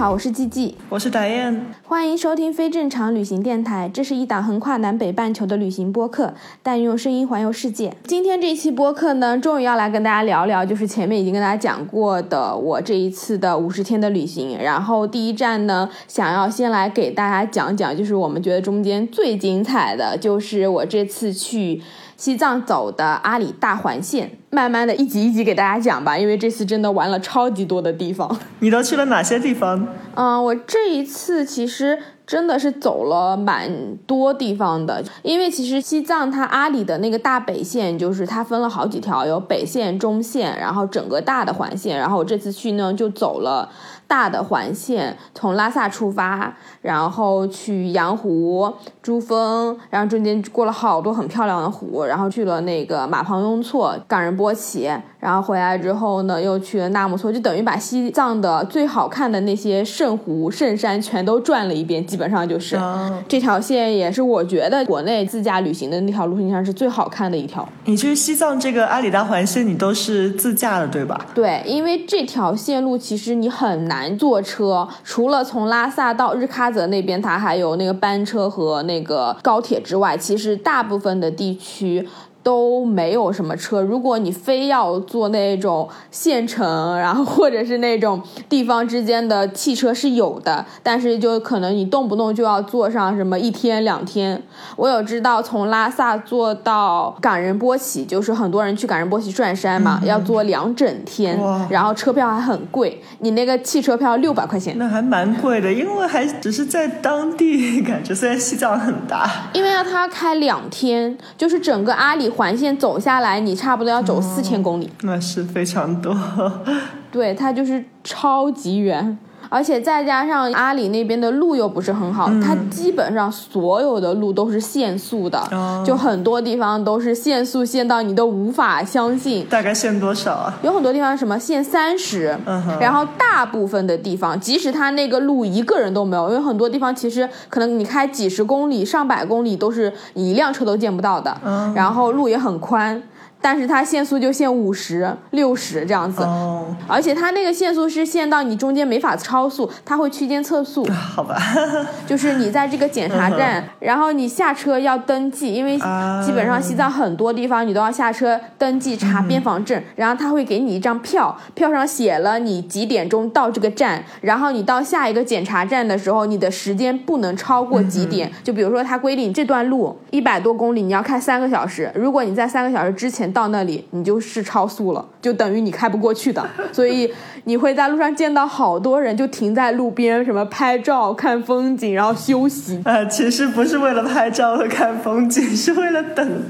好，我是季季。我是达燕，欢迎收听非正常旅行电台，这是一档横跨南北半球的旅行播客，但用声音环游世界。今天这一期播客呢，终于要来跟大家聊聊，就是前面已经跟大家讲过的我这一次的五十天的旅行。然后第一站呢，想要先来给大家讲讲，就是我们觉得中间最精彩的，就是我这次去。西藏走的阿里大环线，慢慢的一集一集给大家讲吧，因为这次真的玩了超级多的地方。你都去了哪些地方？嗯，我这一次其实真的是走了蛮多地方的，因为其实西藏它阿里的那个大北线，就是它分了好几条，有北线、中线，然后整个大的环线。然后我这次去呢，就走了大的环线，从拉萨出发，然后去羊湖、珠峰，然后中间过了好多很漂亮的湖，然后去了那个马旁雍措、冈仁波齐，然后回来之后呢，又去了纳木错，就等于把西藏的最好看的那些圣湖、圣山全都转了一遍，基本上就是、哦这条线也是我觉得国内自驾旅行的那条路线上是最好看的一条。你去西藏这个阿里大环线，你都是自驾的对吧？对，因为这条线路其实你很难坐车，除了从拉萨到日喀则那边，它还有那个班车和那个高铁之外，其实大部分的地区。都没有什么车，如果你非要坐那种县城，然后或者是那种地方之间的汽车是有的，但是就可能你动不动就要坐上什么一天两天。我有知道从拉萨坐到冈仁波齐，就是很多人去冈仁波齐转山嘛，要坐两整天，然后车票还很贵，你那个汽车票六百块钱。那还蛮贵的，因为还只是在当地，感觉虽然西藏很大，因为要他开两天，就是整个阿里环线走下来，你差不多要走四千公里。那是非常多。对，它就是超级远，而且再加上阿里那边的路又不是很好，它基本上所有的路都是限速的，哦。就很多地方都是限速限到你都无法相信。大概限多少啊？有很多地方什么限三十、嗯然后大部分的地方，即使它那个路一个人都没有，因为很多地方其实可能你开几十公里、上百公里都是你一辆车都见不到的，嗯。然后路也很宽，但是它限速就限五十、六十这样子。哦，而且它那个限速是限到你中间没法超速，它会区间测速，好吧，就是你在这个检查站，然后你下车要登记，因为啊。基本上西藏很多地方你都要下车登记查边防证，然后他会给你一张票，票上写了你几点钟到这个站，然后你到下一个检查站的时候，你的时间不能超过几点，就比如说他规定这段路一百多公里你要开三个小时，如果你在三个小时之前到那里，你就是超速了，就等于你开不过去的，所以你会在路上见到好多人就停在路边，什么拍照、看风景，然后休息。呃，其实不是为了拍照和看风景，是为了等，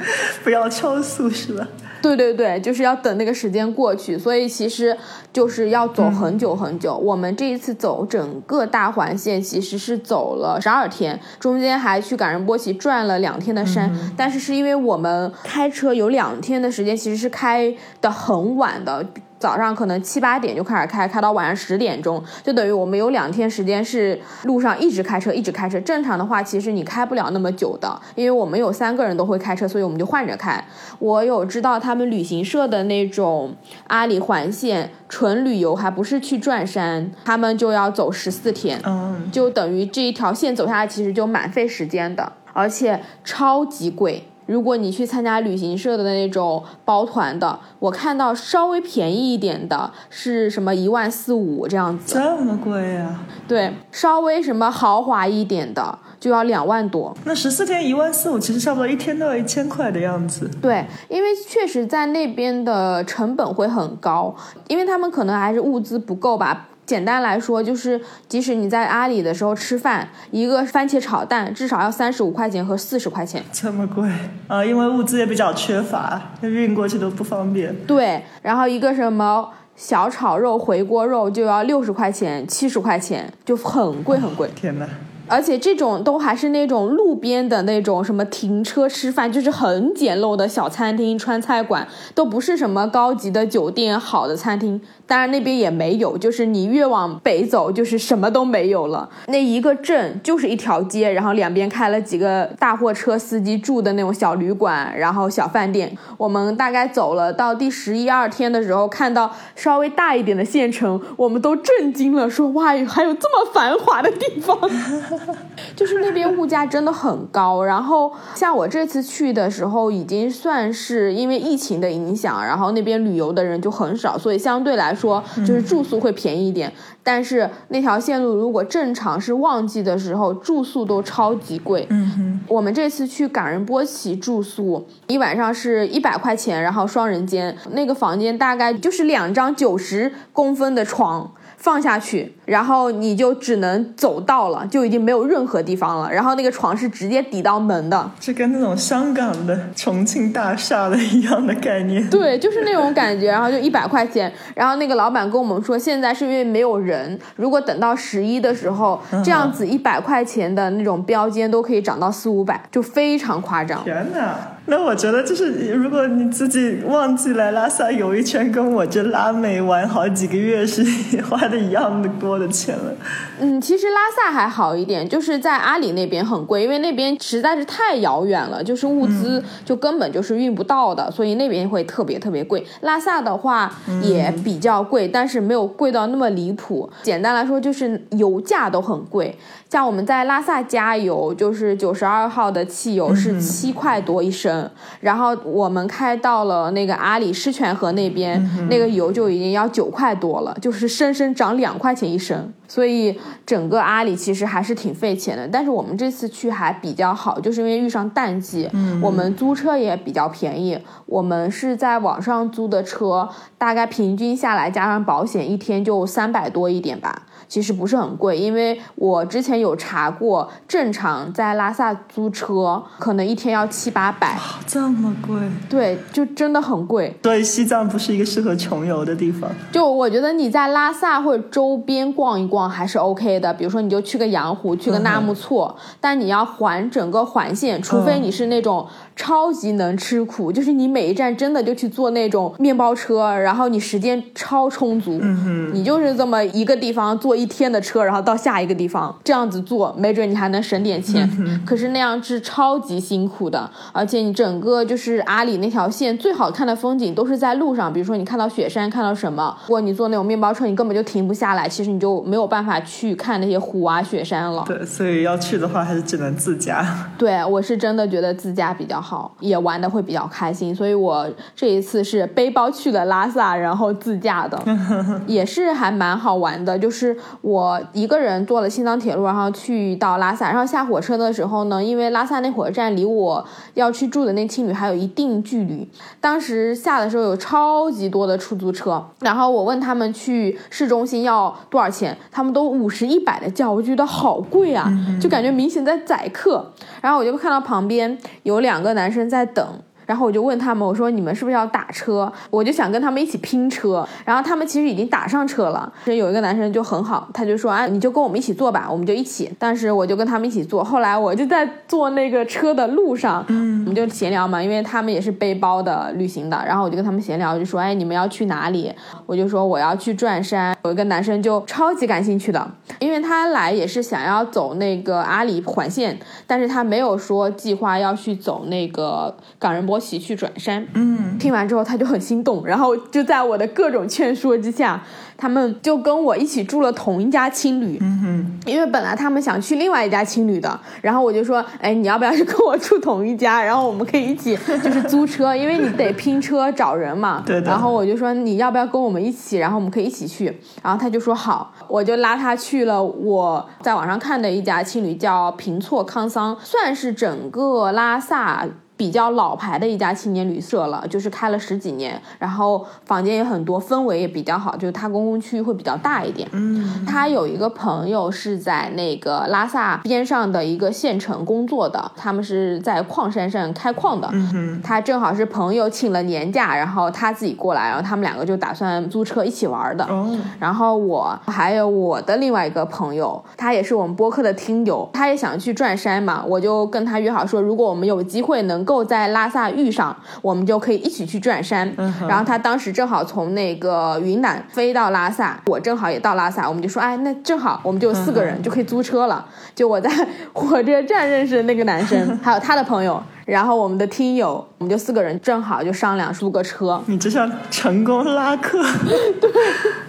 不要超速，是吧？对对对，就是要等那个时间过去，所以其实就是要走很久很久。我们这一次走整个大环线，其实是走了十二天，中间还去冈仁波齐转了两天的山。但是是因为我们开车有两天的时间，其实是开的很晚的。早上可能七八点就开始开，开到晚上十点钟，就等于我们有两天时间是路上一直开车，一直开车。正常的话，其实你开不了那么久的，因为我们有三个人都会开车，所以我们就换着开。我有知道他们旅行社的那种阿里环线纯旅游，还不是去转山，他们就要走十四天，嗯，就等于这一条线走下来，其实就蛮费时间的，而且超级贵。如果你去参加旅行社的那种包团的，我看到稍微便宜一点的是什么一万四五这样子，这么贵啊？对，稍微什么豪华一点的就要两万多。那十四天一万四五，其实差不多一天都要一千块的样子。对，因为确实在那边的成本会很高，因为他们可能还是物资不够吧。简单来说，就是即使你在阿里的时候吃饭，一个番茄炒蛋至少要三十五块钱和四十块钱。这么贵啊？因为物资也比较缺乏，运过去都不方便。对，然后一个什么小炒肉、回锅肉就要六十块钱、七十块钱，就很贵很贵。天哪！而且这种都还是那种路边的那种什么停车吃饭，就是很简陋的小餐厅、川菜馆，都不是什么高级的酒店、好的餐厅。当然那边也没有，就是你越往北走，就是什么都没有了。那一个镇就是一条街，然后两边开了几个大货车司机住的那种小旅馆，然后小饭店。我们大概走了到第十一二天的时候，看到稍微大一点的县城，我们都震惊了，说哇，还有这么繁华的地方。就是那边物价真的很高，然后像我这次去的时候，已经算是因为疫情的影响，然后那边旅游的人就很少，所以相对来说就是住宿会便宜一点。但是那条线路如果正常是旺季的时候，住宿都超级贵。嗯哼，我们这次去冈仁波齐住宿，一晚上是一百块钱，然后双人间，那个房间大概就是两张九十公分的床。放下去，然后你就只能走道了，就已经没有任何地方了。然后那个床是直接抵到门的，这跟那种香港的重庆大厦的一样的概念。对，就是那种感觉。然后就一百块钱，然后那个老板跟我们说，现在是因为没有人，如果等到十一的时候，这样子一百块钱的那种标间都可以涨到四五百，就非常夸张。天哪！那我觉得就是，如果你自己忘记来拉萨游一圈，跟我这拉美玩好几个月是花的一样的多的钱了。嗯，其实拉萨还好一点，就是在阿里那边很贵，因为那边实在是太遥远了，就是物资就根本就是运不到的，所以那边会特别特别贵。拉萨的话也比较贵，但是没有贵到那么离谱。简单来说，就是油价都很贵。像我们在拉萨加油，就是九十二号的汽油是七块多一升，然后我们开到了那个阿里狮泉河那边，那个油就已经要九块多了，就是生生涨两块钱一升。所以整个阿里其实还是挺费钱的，但是我们这次去还比较好，就是因为遇上淡季，我们租车也比较便宜。我们是在网上租的车，大概平均下来加上保险，一天就三百多一点吧。其实不是很贵，因为我之前有查过，正常在拉萨租车可能一天要七八百，这么贵，对，就真的很贵。所以西藏不是一个适合穷游的地方。就我觉得你在拉萨或者周边逛一逛还是 OK 的，比如说你就去个羊湖，去个纳木错，但你要环整个环线，除非你是那种超级能吃苦，就是你每一站真的就去坐那种面包车，然后你时间超充足，你就是这么一个地方坐一天的车，然后到下一个地方这样子坐，没准你还能省点钱。可是那样是超级辛苦的，而且你整个就是阿里那条线最好看的风景都是在路上，比如说你看到雪山，看到什么，如果你坐那种面包车，你根本就停不下来，其实你就没有办法去看那些湖啊、雪山了。对，所以要去的话还是只能自驾。对我是真的觉得自驾比较好，也玩的会比较开心，所以我这一次是背包去了拉萨，然后自驾的，也是还蛮好玩的。就是我一个人坐了青藏铁路，然后去到拉萨，然后下火车的时候呢，因为拉萨那火车站离我要去住的那青旅还有一定距离，当时下的时候有超级多的出租车，然后我问他们去市中心要多少钱，他们都五十一百的叫，我觉得好贵啊，就感觉明显在宰客。然后我就看到旁边有两个男生在等。然后我就问他们，我说你们是不是要打车？我就想跟他们一起拼车。然后他们其实已经打上车了。有一个男生就很好，他就说：“啊，你就跟我们一起坐吧，我们就一起。”当时我就跟他们一起坐。后来我就在坐那个车的路上，嗯，我们就闲聊嘛，因为他们也是背包的旅行的。然后我就跟他们闲聊，就说：“哎，你们要去哪里？”我就说我要去转山。有一个男生就超级感兴趣的，因为他来也是想要走那个阿里环线，但是他没有说计划要去走那个冈仁波齐去转山。嗯，听完之后他就很心动，然后就在我的各种劝说之下，他们就跟我一起住了同一家青旅。嗯哼，因为本来他们想去另外一家青旅的，然后我就说，哎，你要不要去跟我住同一家？然后我们可以一起就是租车，因为你得拼车找人嘛。对的然后我就说你要不要跟我们一起？然后我们可以一起去。然后他就说好，我就拉他去了我在网上看的一家青旅，叫平措康桑，算是整个拉萨。比较老牌的一家青年旅社了，就是开了十几年，然后房间也很多，氛围也比较好，就是它公共区域会比较大一点。嗯，他有一个朋友是在那个拉萨边上的一个县城工作的，他们是在矿山上开矿的。嗯哼，他正好是朋友请了年假，然后他自己过来，然后他们两个就打算租车一起玩的。哦，然后我还有我的另外一个朋友，他也是我们播客的听友，他也想去转山嘛，我就跟他约好说，如果我们有机会能够在拉萨遇上，我们就可以一起去转山。嗯然后他当时正好从那个云南飞到拉萨，我正好也到拉萨，我们就说，哎，那正好我们就有四个人就可以租车了。就我在 火车站认识的那个男生，还有他的朋友。然后我们的听友，我们就四个人正好就商量租个车，你这叫成功拉客，对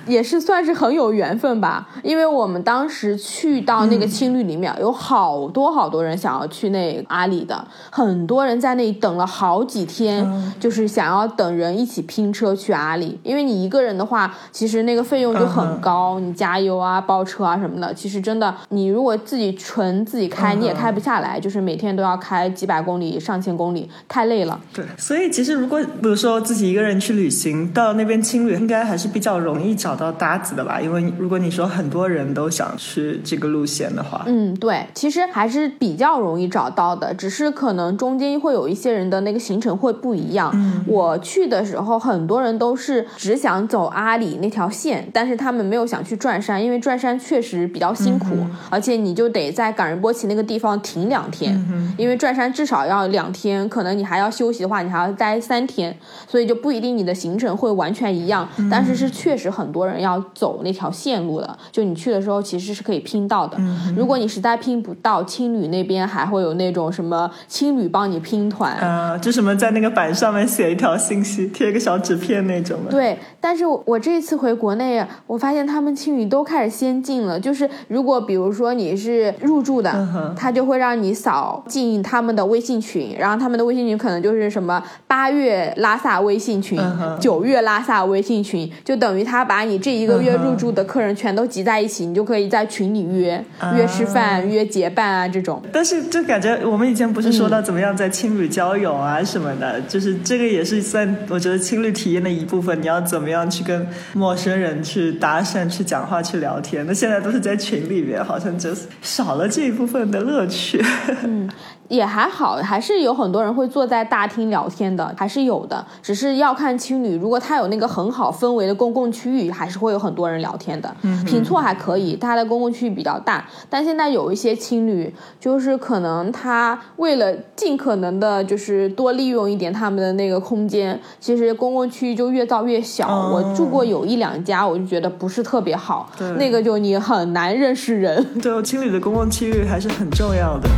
也是算是很有缘分吧，因为我们当时去到那个青旅里面，有好多好多人想要去那阿里的，很多人在那里等了好几天，就是想要等人一起拼车去阿里。因为你一个人的话，其实那个费用就很高，你加油啊、包车啊什么的，其实真的，你如果自己纯自己开，你也开不下来，就是每天都要开几百公里以、上千公里，太累了。对，所以其实如果比如说自己一个人去旅行，到那边青旅，应该还是比较容易找到搭子的吧？因为如果你说很多人都想去这个路线的话，嗯，对，其实还是比较容易找到的，只是可能中间会有一些人的那个行程会不一样。嗯我去的时候，很多人都是只想走阿里那条线，但是他们没有想去转山，因为转山确实比较辛苦，而且你就得在冈仁波齐那个地方停两天，因为转山至少要两天，可能你还要休息的话，你还要待三天，所以就不一定你的行程会完全一样，但是是确实很多人要走那条线路的，就你去的时候其实是可以拼到的。如果你实在拼不到，青旅那边还会有那种什么青旅帮你拼团。呃，就什么在那个板上面写一条信息，贴一个小纸片那种的。对，但是我我这一次回国内，我发现他们青旅都开始先进了。就是如果比如说你是入住的，哼他就会让你扫进他们的微信群，然后他们的微信群可能就是什么八月拉萨微信群九、月拉萨微信群，就等于他把你这一个月入住的客人全都集在一起，你就可以在群里约、约吃饭、约结伴啊这种。但是就感觉我们以前不是说到怎么样在青旅交友啊什么的，就是这个也是算我觉得青旅体验的一部分。你要怎么样去跟陌生人去搭讪、去讲话、去聊天？那现在都是在群里面，好像就少了这一部分的乐趣。也还好，还是有很多人会坐在大厅聊天的，还是有的。只是要看青旅，如果它有那个很好氛围的公共区域，还是会有很多人聊天的。嗯平措还可以，它的公共区域比较大，但现在有一些青旅，就是可能它为了尽可能的，就是多利用一点他们的那个空间，其实公共区域就越造越小。哦我住过有一两家，我就觉得不是特别好对，那个就你很难认识人。对，青旅的公共区域还是很重要的。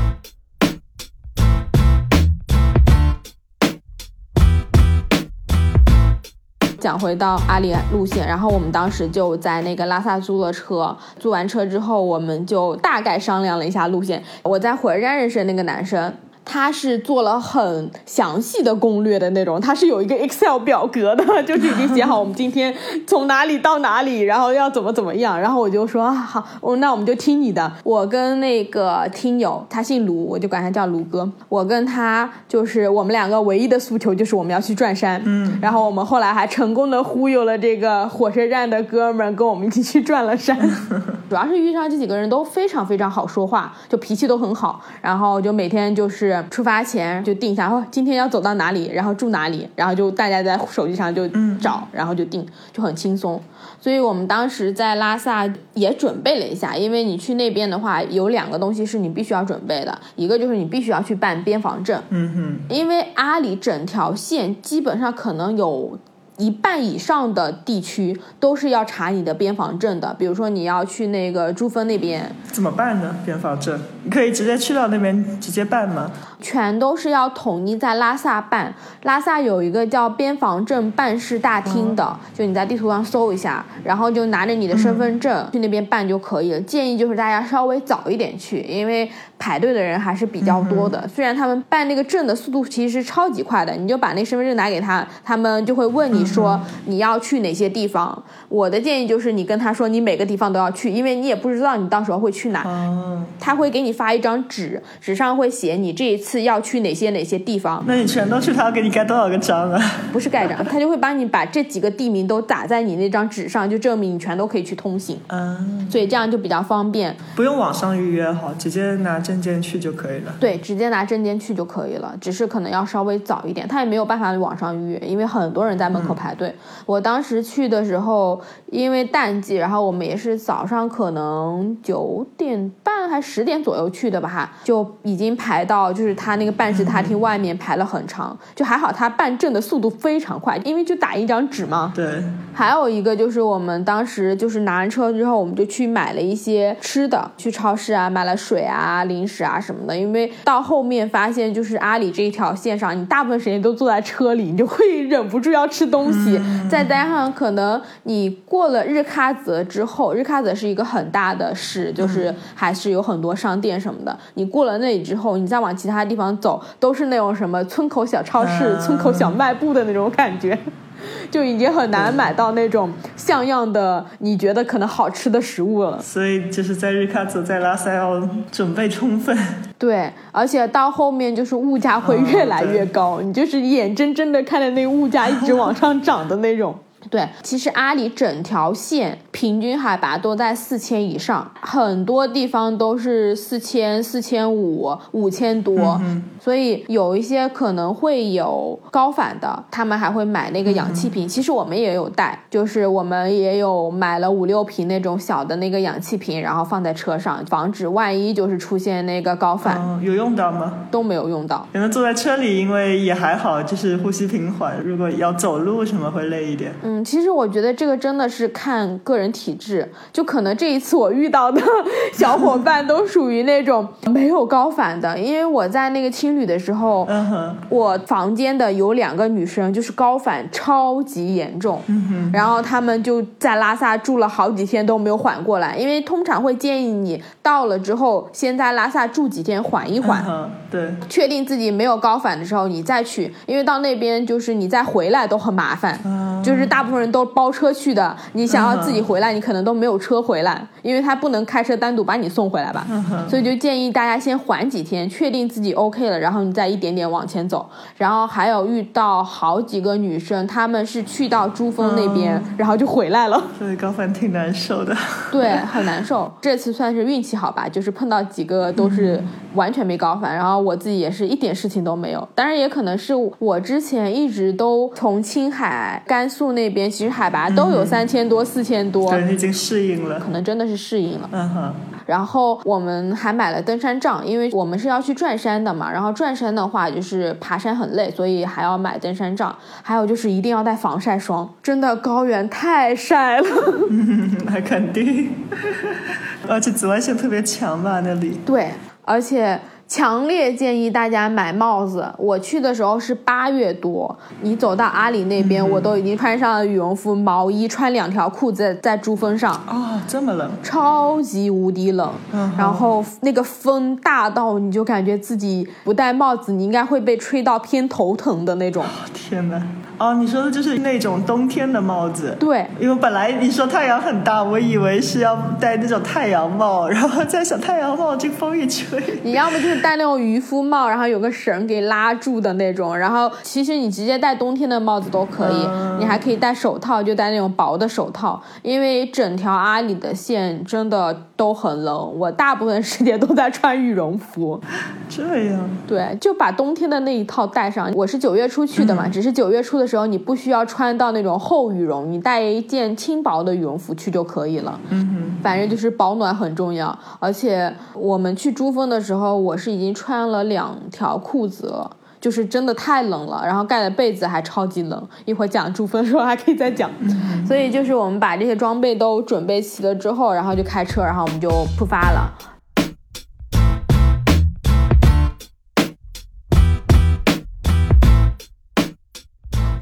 讲回到阿里路线，然后我们当时就在那个拉萨租了车，租完车之后，我们就大概商量了一下路线。我在火车站认识的那个男生。他是做了很详细的攻略的那种，他是有一个 Excel 表格的，就是已经写好我们今天从哪里到哪里，然后要怎么怎么样。然后我就说啊好，哦，那我们就听你的。我跟那个听友，他姓卢，我就管他叫卢哥。我跟他就是我们两个唯一的诉求就是我们要去转山。嗯，然后我们后来还成功的忽悠了这个火车站的哥们儿，跟我们一起去转了山。主要是遇上这几个人都非常非常好说话，就脾气都很好，然后就每天就是出发前就定一下，哦，今天要走到哪里，然后住哪里，然后就大家在手机上就找，然后就定，就很轻松。所以我们当时在拉萨也准备了一下，因为你去那边的话，有两个东西是你必须要准备的，一个就是你必须要去办边防证，嗯因为阿里整条线基本上可能有一半以上的地区都是要查你的边防证的，比如说你要去那个珠峰那边，怎么办呢？边防证，你可以直接去到那边直接办吗？全都是要统一在拉萨办。拉萨有一个叫边防证办事大厅的，就你在地图上搜一下，然后就拿着你的身份证、去那边办就可以了。建议就是大家稍微早一点去，因为排队的人还是比较多的。虽然他们办那个证的速度其实是超级快的，你就把那身份证拿给他，他们就会问你说你要去哪些地方。我的建议就是你跟他说你每个地方都要去，因为你也不知道你到时候会去哪。嗯，他会给你发一张纸，纸上会写你这一次要去哪些哪些地方，那你全都去，他要给你盖多少个章啊？不是盖章，他就会帮你把这几个地名都打在你那张纸上，就证明你全都可以去通行，嗯，所以这样就比较方便。不用网上预约好，直接拿证件去就可以了。对，直接拿证件去就可以了，只是可能要稍微早一点，他也没有办法网上预约，因为很多人在门口排队。我当时去的时候，因为淡季，然后我们也是早上可能九点半还十点左右去的吧，就已经排到就是他那个办事大厅外面排了很长，就还好他办证的速度非常快，因为就打一张纸嘛。对，还有一个就是我们当时就是拿完车之后，我们就去买了一些吃的，去超市啊买了水啊、零食啊什么的。因为到后面发现，就是阿里这一条线上，你大部分时间都坐在车里，你就会 忍不住要吃东西。再加上可能你过了日喀则之后，日喀则是一个很大的市，就是还是有很多商店什么的。你过了那里之后，你再往其他地方走，都是那种什么村口小超市、嗯村口小卖部的那种感觉。就已经很难买到那种像样的你觉得可能好吃的食物了。所以就是在日喀则、在拉萨要准备充分。对，而且到后面就是物价会越来越高，你就是眼睁睁的看着那个物价一直往上涨的那种。对，其实阿里整条线平均海拔都在四千以上，很多地方都是四千、四千五、五千多，所以有一些可能会有高反的，他们还会买那个氧气瓶。其实我们也有带，就是我们也有买了五六瓶那种小的那个氧气瓶，然后放在车上，防止万一就是出现那个高反，嗯，有用到吗？都没有用到。可能坐在车里，因为也还好，就是呼吸平缓。如果要走路什么会累一点。嗯，其实我觉得这个真的是看个人体质，就可能这一次我遇到的小伙伴都属于那种没有高反的，因为我在那个青旅的时候，我房间的有两个女生就是高反超级严重，然后她们就在拉萨住了好几天都没有缓过来，因为通常会建议你到了之后先在拉萨住几天缓一缓嗯，对，确定自己没有高反的时候，你再去，因为到那边就是你再回来都很麻烦，就是大部分人都包车去的，你想要自己回来，你可能都没有车回来，因为他不能开车单独把你送回来吧，所以就建议大家先缓几天，确定自己 OK 了，然后你再一点点往前走。然后还有遇到好几个女生，她们是去到珠峰那边，然后就回来了。所以高反挺难受的。对，很难受。这次算是运气好吧，就是碰到几个都是完全没高反，然后我自己也是一点事情都没有。当然也可能是我之前一直都从青海、甘肃那边，其实海拔都有三千多、四千多，对，你已经适应了。可能真的是适应了。嗯哼，然后我们还买了登山杖，因为我们是要去转山的嘛。然后转山的话，就是爬山很累，所以还要买登山杖。还有就是一定要带防晒霜，真的高原太晒了。嗯 那肯定。而且紫外线特别强吧，那里。对，而且强烈建议大家买帽子。我去的时候是八月多，你走到阿里那边，我都已经穿上了羽绒服、毛衣，穿两条裤子在珠峰上。哦，这么冷。超级无敌冷，嗯然后那个风大到你就感觉自己不戴帽子，你应该会被吹到偏头疼的那种。天哪！哦，你说的就是那种冬天的帽子。对，因为本来你说太阳很大，我以为是要戴那种太阳帽，然后在想太阳帽这风一吹，你要么就是戴那种渔夫帽，然后有个绳给拉住的那种，然后其实你直接戴冬天的帽子都可以，嗯你还可以戴手套，就戴那种薄的手套，因为整条阿里的线真的都很冷，我大部分时间都在穿羽绒服，这样。对，就把冬天的那一套带上。我是九月初去的嘛，只是九月初的时候你不需要穿到那种厚羽绒，你带一件轻薄的羽绒服去就可以了。嗯反正就是保暖很重要，而且我们去珠峰的时候，我是已经穿了两条裤子了。就是真的太冷了，然后盖的被子还超级冷。一会儿讲珠峰的时候还可以再讲。所以就是我们把这些装备都准备齐了之后，然后就开车，然后我们就出发了。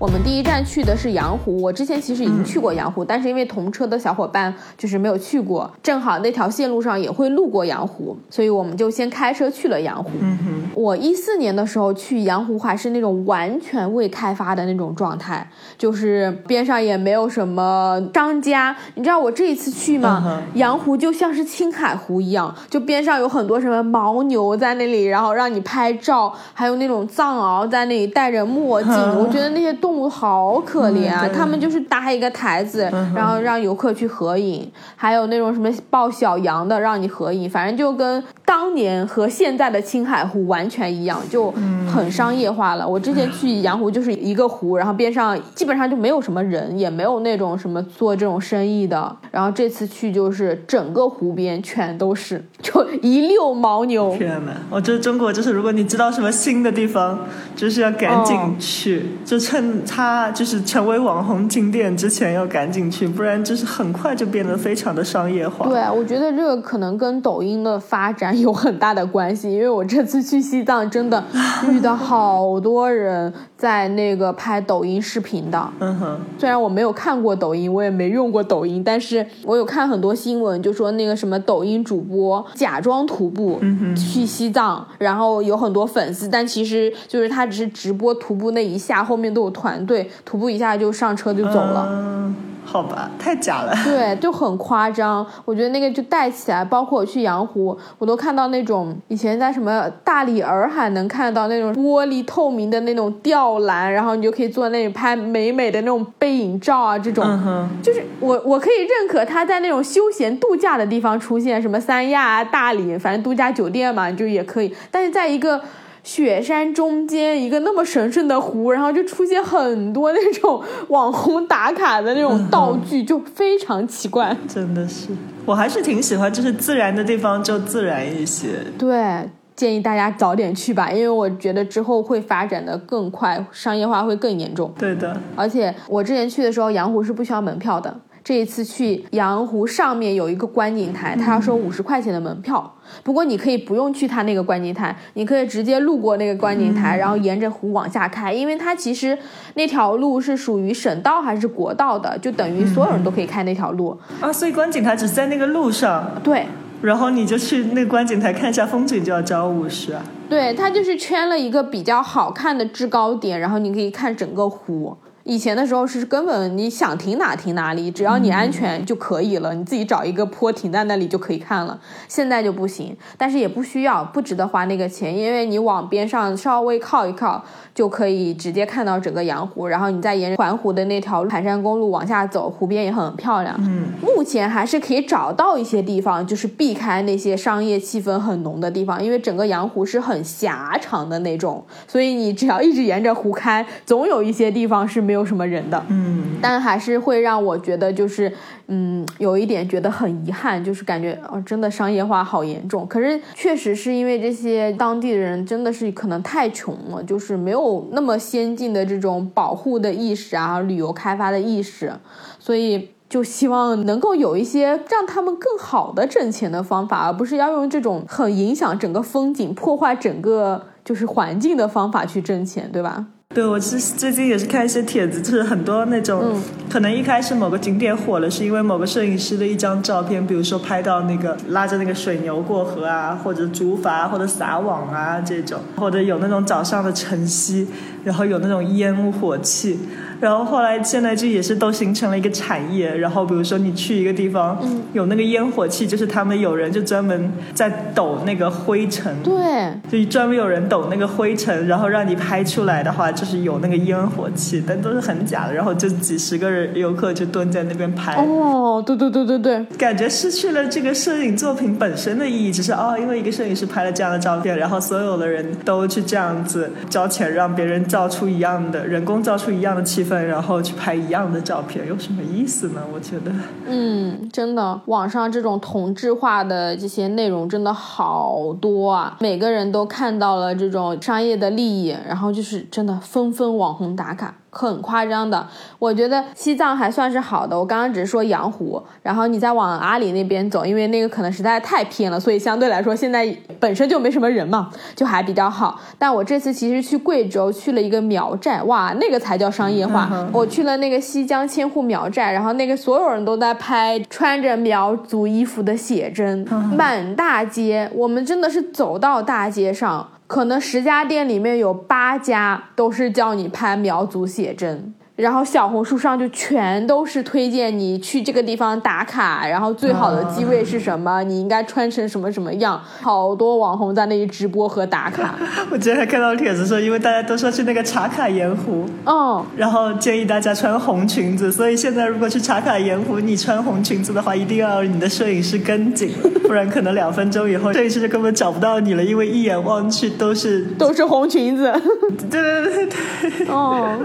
我们第一站去的是阳湖，我之前其实已经去过阳湖，但是因为同车的小伙伴就是没有去过，正好那条线路上也会路过阳湖，所以我们就先开车去了阳湖。嗯哼，我一四年的时候去阳湖还是那种完全未开发的那种状态，就是边上也没有什么商家。你知道我这一次去吗？阳湖就像是青海湖一样，就边上有很多什么牦牛在那里，然后让你拍照，还有那种藏獒在那里戴着墨镜。嗯我觉得那些动物好可怜啊，嗯他们就是搭一个台子，然后让游客去合影，还有那种什么抱小羊的让你合影，反正就跟当年和现在的青海湖完全一样，就很商业化了。我之前去阳湖就是一个湖，然后边上基本上就没有什么人，也没有那种什么做这种生意的。然后这次去就是整个湖边全都是，就一溜牦牛。天呐，我觉得中国就是，如果你知道什么新的地方，就是要赶紧哦去，就趁它就是成为网红景点之前要赶紧去，不然就是很快就变得非常的商业化。对，我觉得这个可能跟抖音的发展有很大的关系，因为我这次去西藏真的 遇到好多人在那个拍抖音视频的。嗯哼，虽然我没有看过抖音，我也没用过抖音，但是我有看很多新闻，就说那个什么抖音主播假装徒步、去西藏，然后有很多粉丝，但其实就是他只是直播徒步那一下，后面都有团队，徒步一下就上车就走了。嗯，好吧，太假了。对，就很夸张。我觉得那个就带起来，包括我去阳湖，我都看到那种以前在什么大理洱海能看到那种玻璃透明的那种吊篮，然后你就可以坐那里拍美美的那种背影照啊，这种。嗯哼，就是我，我可以认可他在那种休闲度假的地方出现，什么三亚啊、大理，反正度假酒店嘛，就也可以。但是在一个雪山中间，一个那么神圣的湖，然后就出现很多那种网红打卡的那种道具，就非常奇怪。真的是，我还是挺喜欢，就是自然的地方就自然一些。对。建议大家早点去吧，因为我觉得之后会发展的更快，商业化会更严重。对的，而且我之前去的时候，阳湖是不需要门票的。这一次去阳湖上面有一个观景台，他要收五十块钱的门票。不过你可以不用去他那个观景台，你可以直接路过那个观景台，然后沿着湖往下开，因为它其实那条路是属于省道还是国道的，就等于所有人都可以开那条路。啊，所以观景台只是在那个路上，对，然后你就去那个观景台看一下风景，就要交五十啊。对，它就是圈了一个比较好看的制高点，然后你可以看整个湖。以前的时候是根本你想停哪停哪里，只要你安全就可以了，你自己找一个坡停在那里就可以看了。现在就不行，但是也不需要，不值得花那个钱，因为你往边上稍微靠一靠，就可以直接看到整个阳湖，然后你再沿着环湖的那条盘山公路往下走，湖边也很漂亮。嗯，目前还是可以找到一些地方，就是避开那些商业气氛很浓的地方，因为整个阳湖是很狭长的那种，所以你只要一直沿着湖开，总有一些地方是没有什么人的。嗯，但还是会让我觉得就是，嗯，有一点觉得很遗憾，就是感觉哦，真的商业化好严重。可是确实是因为这些当地的人真的是可能太穷了，就是没有那么先进的这种保护的意识啊，旅游开发的意识，所以。就希望能够有一些让他们更好的挣钱的方法，而不是要用这种很影响整个风景、破坏整个就是环境的方法去挣钱，对吧？对，我是最近也是看一些帖子，就是很多那种、嗯。可能一开始某个景点火了，是因为某个摄影师的一张照片，比如说拍到那个拉着那个水牛过河啊，或者竹筏或者撒网啊这种，或者有那种早上的晨曦，然后有那种烟雾火气，然后后来现在就也是都形成了一个产业，然后比如说你去一个地方，嗯有那个烟火气，就是他们有人就专门在抖那个灰尘，对，就专门有人抖那个灰尘，然后让你拍出来的话，就是有那个烟火气，但都是很假的。然后就几十个人游客就蹲在那边拍，哦，对对对对对，感觉失去了这个摄影作品本身的意义，只是哦，因为一个摄影师拍了这样的照片，然后所有的人都去这样子交钱让别人造出一样的人工造出一样的气氛，然后去拍一样的照片，有什么意思呢？我觉得。嗯，真的，网上这种同质化的这些内容真的好多啊！每个人都看到了这种商业的利益，然后就是真的纷纷网红打卡。很夸张的。我觉得西藏还算是好的，我刚刚只是说羊湖，然后你再往阿里那边走，因为那个可能实在太偏了，所以相对来说现在本身就没什么人嘛，就还比较好。但我这次其实去贵州去了一个苗寨，哇，那个才叫商业化。我去了那个西江千户苗寨，然后那个所有人都在拍穿着苗族衣服的写真，满大街，我们真的是走到大街上。可能十家店里面有八家都是叫你拍苗族写真，然后小红书上就全都是推荐你去这个地方打卡，然后最好的机位是什么，你应该穿成什么什么样，好多网红在那里直播和打卡。我之前还看到帖子说，因为大家都说去那个茶卡盐湖，嗯，然后建议大家穿红裙子，所以现在如果去茶卡盐湖，你穿红裙子的话，一定要你的摄影师跟紧，不然可能两分钟以后摄影师就根本找不到你了，因为一眼望去都是，都是红裙子。对对对对，哦，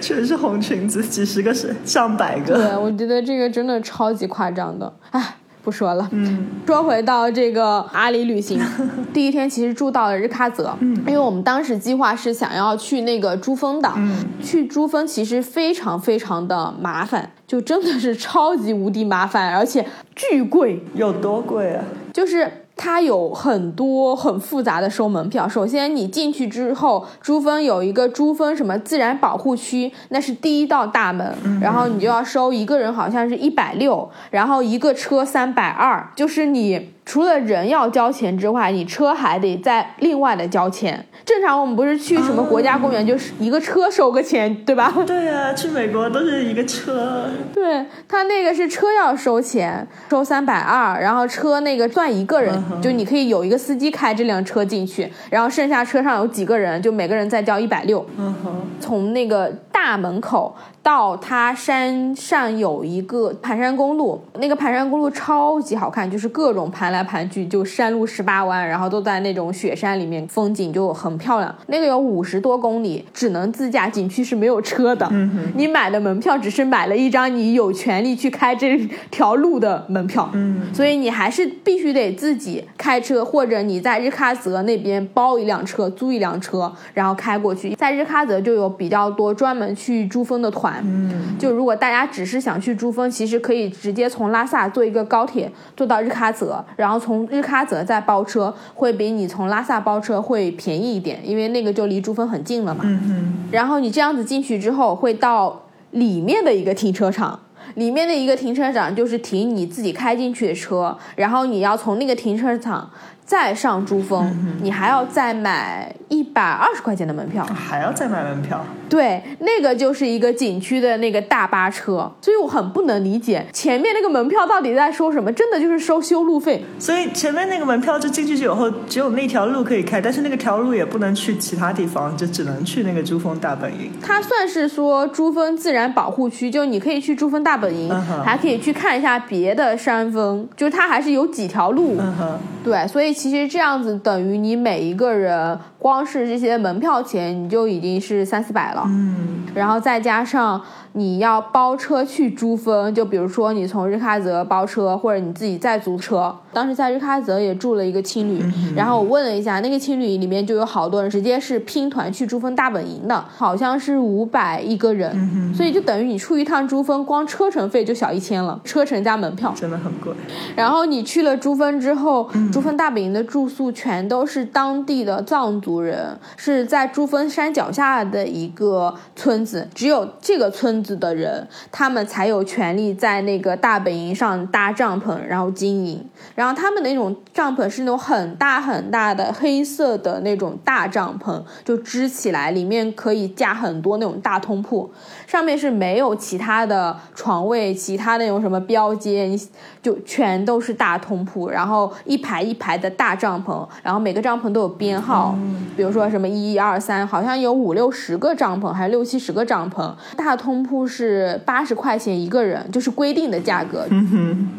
全是红裙子，几十个是上百个对，我觉得这个真的超级夸张的。唉，不说了。嗯，说回到这个阿里旅行，第一天其实住到了日喀则，嗯，因为我们当时计划是想要去那个珠峰的，嗯，去珠峰其实非常非常的麻烦，就真的是超级无敌麻烦，而且巨贵，有多贵啊？就是。它有很多很复杂的收门票。首先，你进去之后，珠峰有一个珠峰什么自然保护区，那是第一道大门，然后你就要收一个人好像是一百六，然后一个车三百二，就是你除了人要交钱之外，你车还得再另外的交钱。正常我们不是去什么国家公园，就是一个车收个钱，对吧？对啊，去美国都是一个车。对他那个是车要收钱，收三百二，然后车那个算一个人，就你可以有一个司机开这辆车进去，然后剩下车上有几个人，就每个人再交一百六。嗯哼，从那个大门口到它山上有一个盘山公路，那个盘山公路超级好看，就是各种盘来盘去，就山路十八弯，然后都在那种雪山里面，风景就很漂亮。那个有五十多公里，只能自驾，景区是没有车的。嗯你买的门票只是买了一张你有权利去开这条路的门票，嗯，所以你还是必须得自己开车，或者你在日喀则那边包一辆车，租一辆车，然后开过去。在日喀则就有比较多专门去珠峰的团，嗯，就如果大家只是想去珠峰，其实可以直接从拉萨坐一个高铁坐到日喀则，然后从日喀则再包车，会比你从拉萨包车会便宜一点，因为那个就离珠峰很近了嘛。嗯嗯，然后你这样子进去之后，会到里面的一个停车场。里面的一个停车场就是停你自己开进去的车，然后你要从那个停车场再上珠峰，你还要再买一百二十块钱的门票。还要再买门票。对，那个就是一个景区的那个大巴车，所以我很不能理解前面那个门票到底在收什么，真的就是收修路费。所以前面那个门票就进去以后，只有那条路可以开，但是那个条路也不能去其他地方，就只能去那个珠峰大本营。它算是说珠峰自然保护区，就你可以去珠峰大本营，嗯还可以去看一下别的山峰，就是它还是有几条路。嗯，对，所以其实这样子等于你每一个人光是这些门票钱，你就已经是三四百了。嗯然后再加上你要包车去珠峰，就比如说你从日喀则包车，或者你自己再租车。当时在日喀则也住了一个青旅，然后我问了一下，那个青旅里面就有好多人直接是拼团去珠峰大本营的，好像是五百一个人，所以就等于你出一趟珠峰，光车程费就小一千了，车程加门票。真的很贵。然后你去了珠峰之后，珠峰大本营的住宿全都是当地的藏族族人，是在珠峰山脚下的一个村子，只有这个村子的人，他们才有权利在那个大本营上搭帐篷，然后经营。然后他们那种帐篷是那种很大很大的黑色的那种大帐篷，就支起来，里面可以架很多那种大通铺，上面是没有其他的床位，其他那种什么标间，就全都是大通铺，然后一排一排的大帐篷，然后每个帐篷都有编号，比如说什么一、二、三，好像有五六十个帐篷，还是六七十个帐篷。大通铺是八十块钱一个人，就是规定的价格。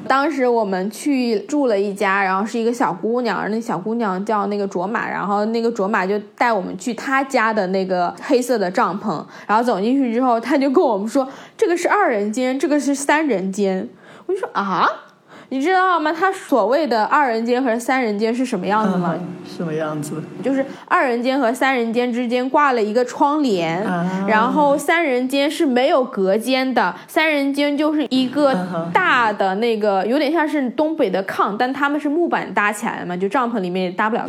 当时我们去住了一家，然后是一个小姑娘，那小姑娘叫那个卓玛，然后那个卓玛就带我们去她家的那个黑色的帐篷，然后走进去之后，她就跟我们说，这个是二人间，这个是三人间。我就说啊。你知道吗？他所谓的二人间和三人间是什么样子吗？嗯什么样子？就是二人间和三人间之间挂了一个窗帘，啊然后三人间是没有隔间的，三人间就是一个大的那个，有点像是东北的炕，但他们是木板搭起来的嘛，就帐篷里面也搭不了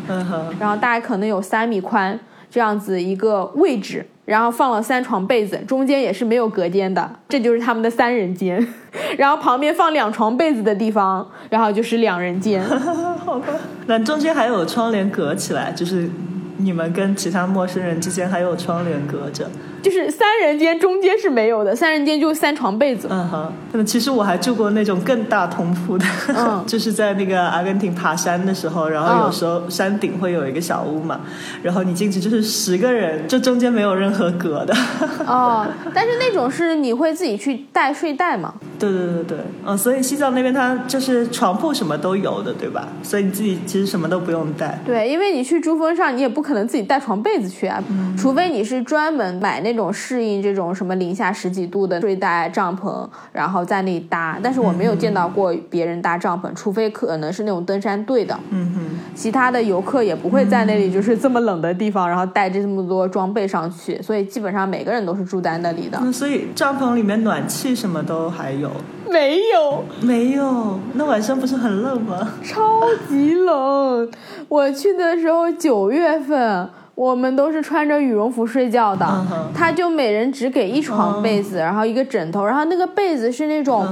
然后大概可能有三米宽这样子一个位置，然后放了三床被子，中间也是没有隔间的，这就是他们的三人间。然后旁边放两床被子的地方，然后就是两人间。好吧。那中间还有窗帘隔起来，就是你们跟其他陌生人之间还有窗帘隔着。就是三人间中间是没有的，三人间就三床被子。嗯哼，那其实我还住过那种更大通铺的，嗯 就是在那个阿根廷爬山的时候，然后有嗯时候山顶会有一个小屋嘛，然后你进去就是十个人，就中间没有任何隔的。哦，但是那种是你会自己去带睡袋嘛？对对对对，嗯，所以西藏那边它就是床铺什么都有的，对吧？所以你自己其实什么都不用带。对，因为你去珠峰上，你也不可能自己带床被子去啊，除非你是专门买那种适应这种什么零下十几度的睡袋、帐篷，然后在那里搭。但是我没有见到过别人搭帐篷，除非可能是那种登山队的，嗯哼，其他的游客也不会在那里就是这么冷的地方，然后带着这么多装备上去，所以基本上每个人都是住在那里的。那所以帐篷里面暖气什么都还有没有，没有？那晚上不是很冷吗？超级冷。我去的时候九月份，我们都是穿着羽绒服睡觉的。他就每人只给一床被子，然后一个枕头，然后那个被子是那种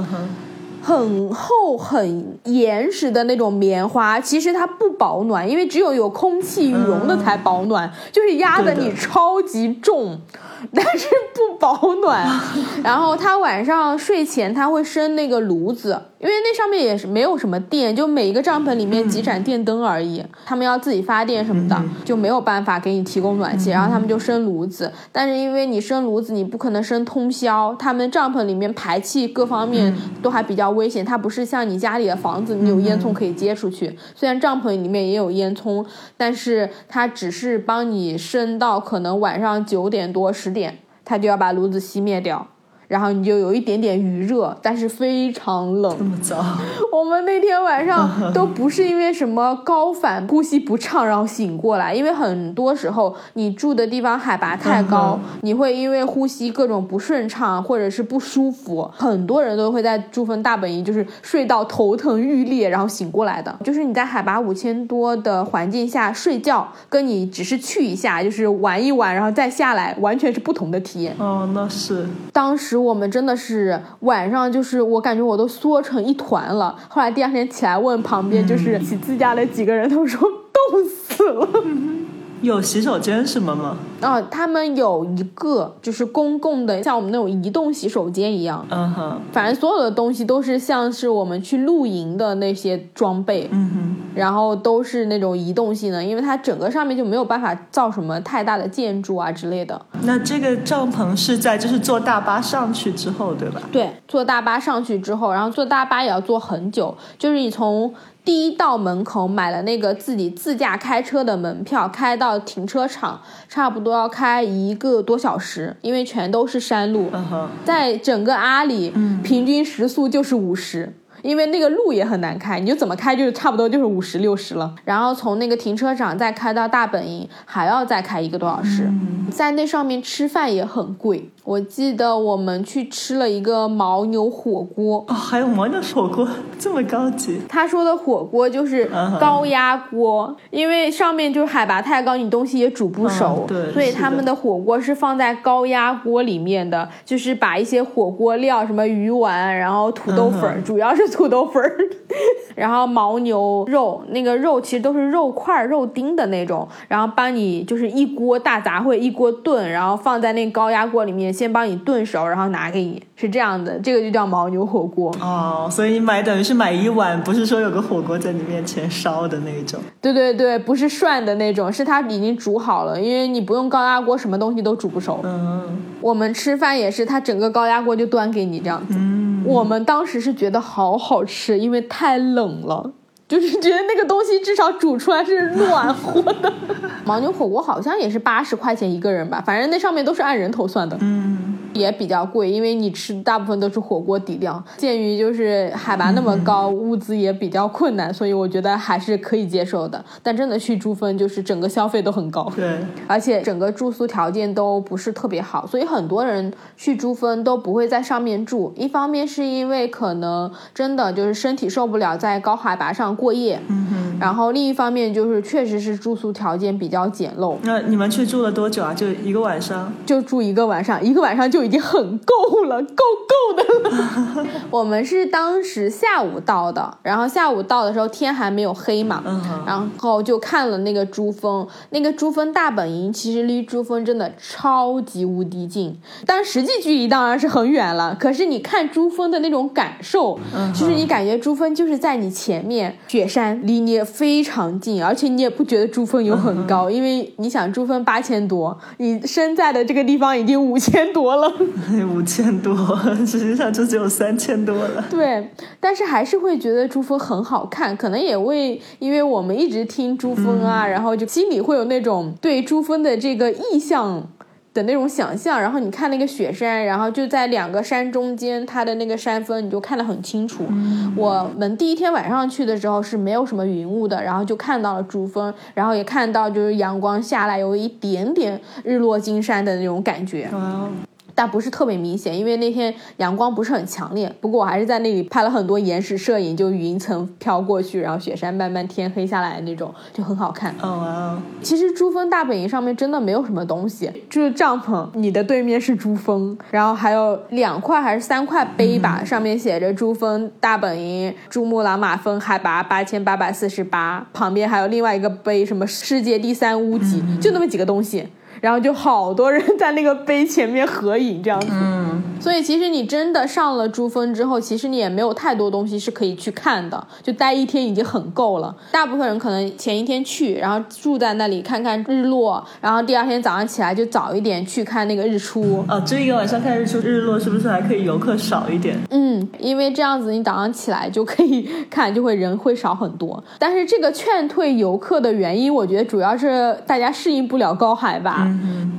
很厚、很严实的那种棉花，其实它不保暖，因为只有有空气羽绒的才保暖，就是压得你超级重，但是不保暖。然后他晚上睡前他会生那个炉子，因为那上面也是没有什么电，就每一个帐篷里面几盏电灯而已，他们要自己发电什么的，就没有办法给你提供暖气，然后他们就生炉子，但是因为你生炉子，你不可能生通宵，他们帐篷里面排气各方面都还比较危险，它不是像你家里的房子，你有烟囱可以接出去。虽然帐篷里面也有烟囱，但是它只是帮你生到可能晚上九点多十点，它就要把炉子熄灭掉。然后你就有一点点余热，但是非常冷这。么早？我们那天晚上 都不是因为什么高反、呼吸不畅然后醒过来，因为很多时候你住的地方海拔太高，你会因为呼吸各种不顺畅或者是不舒服，很多人都会在珠峰大本营就是睡到头疼欲裂然后醒过来的。就是你在海拔五千多的环境下睡觉，跟你只是去一下就是玩一玩然后再下来，完全是不同的体验。哦，那是，当时我们真的是晚上，就是我感觉我都缩成一团了。后来第二天起来问旁边就是一起自驾的几个人，他们说冻死了。有洗手间什么吗？啊，他们有一个就是公共的，像我们那种移动洗手间一样。嗯哼，反正所有的东西都是像是我们去露营的那些装备，嗯哼，然后都是那种移动性的，因为它整个上面就没有办法造什么太大的建筑啊之类的。那这个帐篷是在就是坐大巴上去之后，对吧？对，坐大巴上去之后，然后坐大巴也要坐很久，就是你从第一道门口买了那个自己自驾开车的门票，开到停车场，差不多要开一个多小时，因为全都是山路，在整个阿里，平均时速就是五十。因为那个路也很难开，你就怎么开就是差不多就是五十六十了。然后从那个停车场再开到大本营，还要再开一个多小时。在那上面吃饭也很贵，我记得我们去吃了一个牦牛火锅。哦，还有牦牛火锅 这么高级，他说的火锅就是高压锅，因为上面就是海拔太高，你东西也煮不熟，嗯对所以他们的火锅是放在高压锅里面的，就是把一些火锅料，什么鱼丸，然后土豆粉主要是土豆粉儿，然后牦牛肉，那个肉其实都是肉块儿、肉丁的那种，然后帮你就是一锅大杂烩，一锅炖，然后放在那高压锅里面，先帮你炖熟，然后拿给你，是这样的，这个就叫牦牛火锅。哦，所以你买等于是买一碗，不是说有个火锅在你面前烧的那种。对对对，不是涮的那种，是它已经煮好了，因为你不用高压锅，什么东西都煮不熟。嗯我们吃饭也是，它整个高压锅就端给你这样子。嗯，我们当时是觉得好好吃，因为太冷了。就是觉得那个东西至少煮出来是暖和的。牦牛火锅好像也是八十块钱一个人吧，反正那上面都是按人头算的。嗯，也比较贵，因为你吃大部分都是火锅底料。鉴于就是海拔那么高，物资也比较困难，所以我觉得还是可以接受的。但真的去珠峰，就是整个消费都很高。对，而且整个住宿条件都不是特别好，所以很多人去珠峰都不会在上面住。一方面是因为可能真的就是身体受不了在高海拔上过夜，嗯哼。然后另一方面就是确实是住宿条件比较简陋，那你们去住了多久啊？就一个晚上？就住一个晚上，一个晚上就已经很够了，够够的了。我们是当时下午到的，然后下午到的时候天还没有黑嘛。然后就看了那个珠峰，那个珠峰大本营其实离珠峰真的超级无敌近，但实际距离当然是很远了。可是你看珠峰的那种感受，就是你感觉珠峰就是在你前面，雪山离你非常近，而且你也不觉得珠峰有很高，因为你想珠峰八千多，你身在的这个地方已经五千多了。五千多，实际上就只有三千多了。对，但是还是会觉得珠峰很好看，可能也为因为我们一直听珠峰啊，然后就心里会有那种对珠峰的这个意象。的那种想象，然后你看那个雪山，然后就在两个山中间，它的那个山峰你就看得很清楚。我们第一天晚上去的时候是没有什么云雾的，然后就看到了珠峰，然后也看到就是阳光下来有一点点日落金山的那种感觉。哇哦，但不是特别明显，因为那天阳光不是很强烈。不过我还是在那里拍了很多延时摄影，就云层飘过去，然后雪山慢慢天黑下来那种，就很好看。哦哇哦，其实珠峰大本营上面真的没有什么东西，就是帐篷，你的对面是珠峰，然后还有两块还是三块碑吧，上面写着珠峰大本营，珠穆朗玛峰海拔八千八百四十八，旁边还有另外一个碑，什么世界第三屋脊，就那么几个东西。然后就好多人在那个碑前面合影，这样子。嗯，所以其实你真的上了珠峰之后，其实你也没有太多东西是可以去看的，就待一天已经很够了。大部分人可能前一天去，然后住在那里看看日落，然后第二天早上起来就早一点去看那个日出。哦，这一个晚上看日出日落，是不是还可以游客少一点？嗯，因为这样子你早上起来就可以看，就会人会少很多。但是这个劝退游客的原因，我觉得主要是大家适应不了高海拔。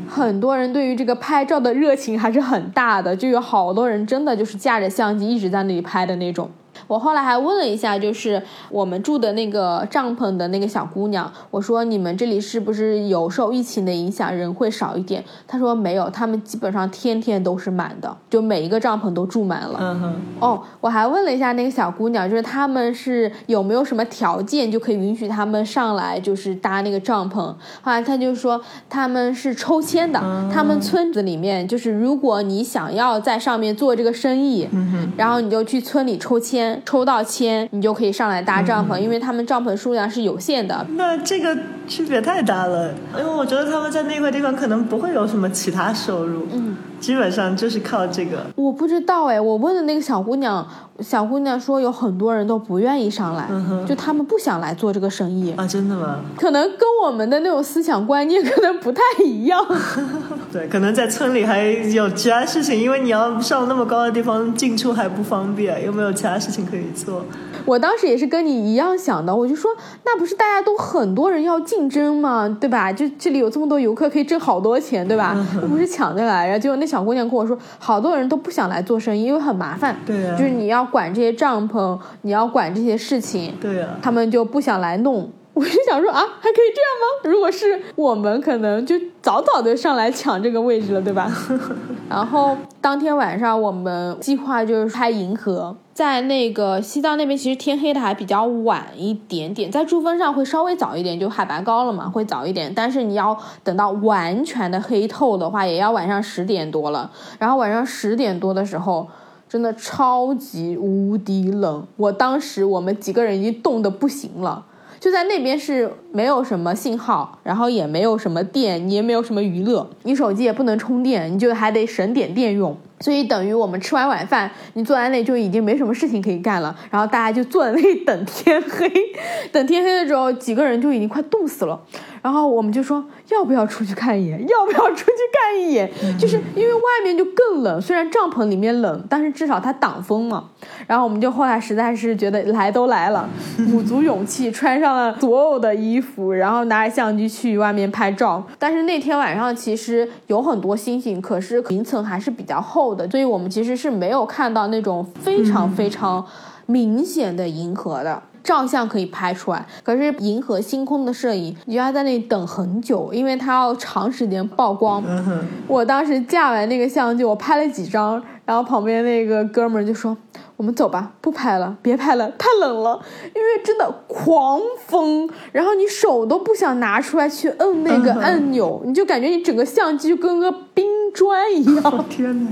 很多人对于这个拍照的热情还是很大的，就有好多人真的就是架着相机一直在那里拍的那种。我后来还问了一下，就是我们住的那个帐篷的那个小姑娘，我说你们这里是不是有受疫情的影响，人会少一点？她说没有，他们基本上天天都是满的，就每一个帐篷都住满了。嗯哼，哦，我还问了一下那个小姑娘，就是他们是有没有什么条件就可以允许他们上来，就是搭那个帐篷。后来她就说他们是抽签的，他们村子里面就是如果你想要在上面做这个生意，然后你就去村里抽签，抽到签你就可以上来搭帐篷，因为他们帐篷数量是有限的。那这个区别太大了，因为我觉得他们在那块地方可能不会有什么其他收入，嗯，基本上就是靠这个。我不知道哎，我问的那个小姑娘，小姑娘说有很多人都不愿意上来，嗯就他们不想来做这个生意。啊，真的吗？可能跟我们的那种思想观念可能不太一样。对，可能在村里还有其他事情，因为你要上那么高的地方，进出还不方便，又没有其他事情可以做。我当时也是跟你一样想的，我就说那不是大家都很多人要竞争吗？对吧？就这里有这么多游客，可以挣好多钱，对吧？又不是抢着来。然后结果那小姑娘跟我说，好多人都不想来做生意，因为很麻烦。对啊就是你要管这些帐篷，你要管这些事情，对啊，他们就不想来弄。我就想说啊，还可以这样吗？如果是我们，可能就早早的上来抢这个位置了，对吧？然后当天晚上我们计划就是拍银河，在那个西藏那边，其实天黑的还比较晚一点点，在珠峰上会稍微早一点，就海拔高了嘛，会早一点。但是你要等到完全的黑透的话，也要晚上十点多了。然后晚上十点多的时候。真的超级无敌冷，我当时我们几个人已经冻得不行了。就在那边是没有什么信号，然后也没有什么电，你也没有什么娱乐，你手机也不能充电，你就还得省点电用。所以等于我们吃完晚饭，你坐在那就已经没什么事情可以干了，然后大家就坐在那里等天黑。等天黑的时候，几个人就已经快冻死了。然后我们就说要不要出去看一眼，要不要出去看一眼，就是因为外面就更冷，虽然帐篷里面冷，但是至少它挡风嘛。然后我们就后来实在是觉得来都来了，鼓足勇气穿上了所有的衣服，然后拿着相机去外面拍照。但是那天晚上其实有很多星星，可是云层还是比较厚的，所以我们其实是没有看到那种非常非常明显的银河的。照相可以拍出来，可是银河星空的摄影，你就要在那里等很久，因为它要长时间曝光。嗯，我当时架完那个相机，我拍了几张，然后旁边那个哥们儿就说：“我们走吧，不拍了，别拍了，太冷了。”因为真的狂风，然后你手都不想拿出来去摁那个按钮，你就感觉你整个相机就跟个冰砖一样。哦 天哪！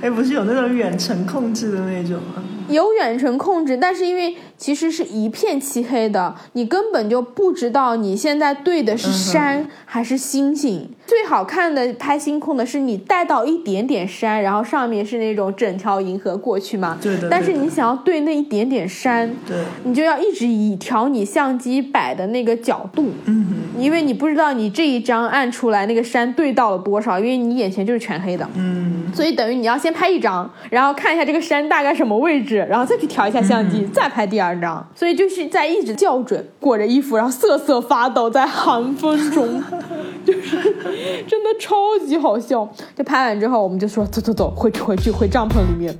哎，不是有那种远程控制的那种吗？有远程控制，但是因为其实是一片漆黑的，你根本就不知道你现在对的是嗯山还是星星。最好看的拍星空的是你带到一点点山，然后上面是那种整条银河过去嘛。对的但是你想要对那一点点山，对，你就要一直以调你相机摆的那个角度，嗯哼，因为你不知道你这一张按出来那个山对到了多少，因为你眼前就是全黑的。嗯，所以等于你要先拍一张，然后看一下这个山大概什么位置，然后再去调一下相机，再拍第二张。所以就是在一直校准，裹着衣服，然后瑟瑟发抖，在寒风中，就是真的超级好笑。就拍完之后，我们就说走走走，回去回去回帐篷里面。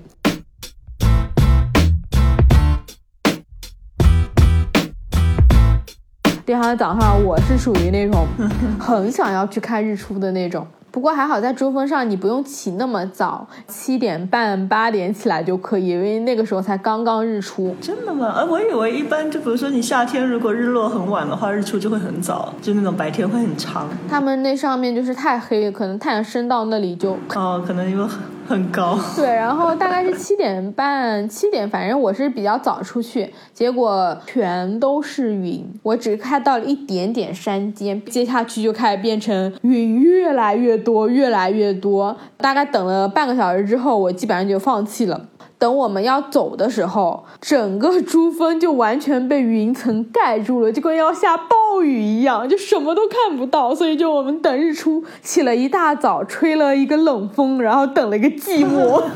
第二天早上，我是属于那种 很想要去看日出的那种。不过还好，在珠峰上你不用起那么早，七点半、八点起来就可以，因为那个时候才刚刚日出。真的吗？呃，我以为一般就比如说你夏天如果日落很晚的话，日出就会很早，就那种白天会很长。他们那上面就是太黑，可能太阳升到那里就哦，可能因为很很高。对，然后大概是七点半、七点，反正我是比较早出去，结果全都是云，我只看到了一点点山尖，接下去就开始变成云越来越多，越来越多。大概等了半个小时之后，我基本上就放弃了。等我们要走的时候，整个珠峰就完全被云层盖住了，就跟要下暴雨一样，就什么都看不到。所以就我们等日出，起了一大早，吹了一个冷风，然后等了一个寂寞。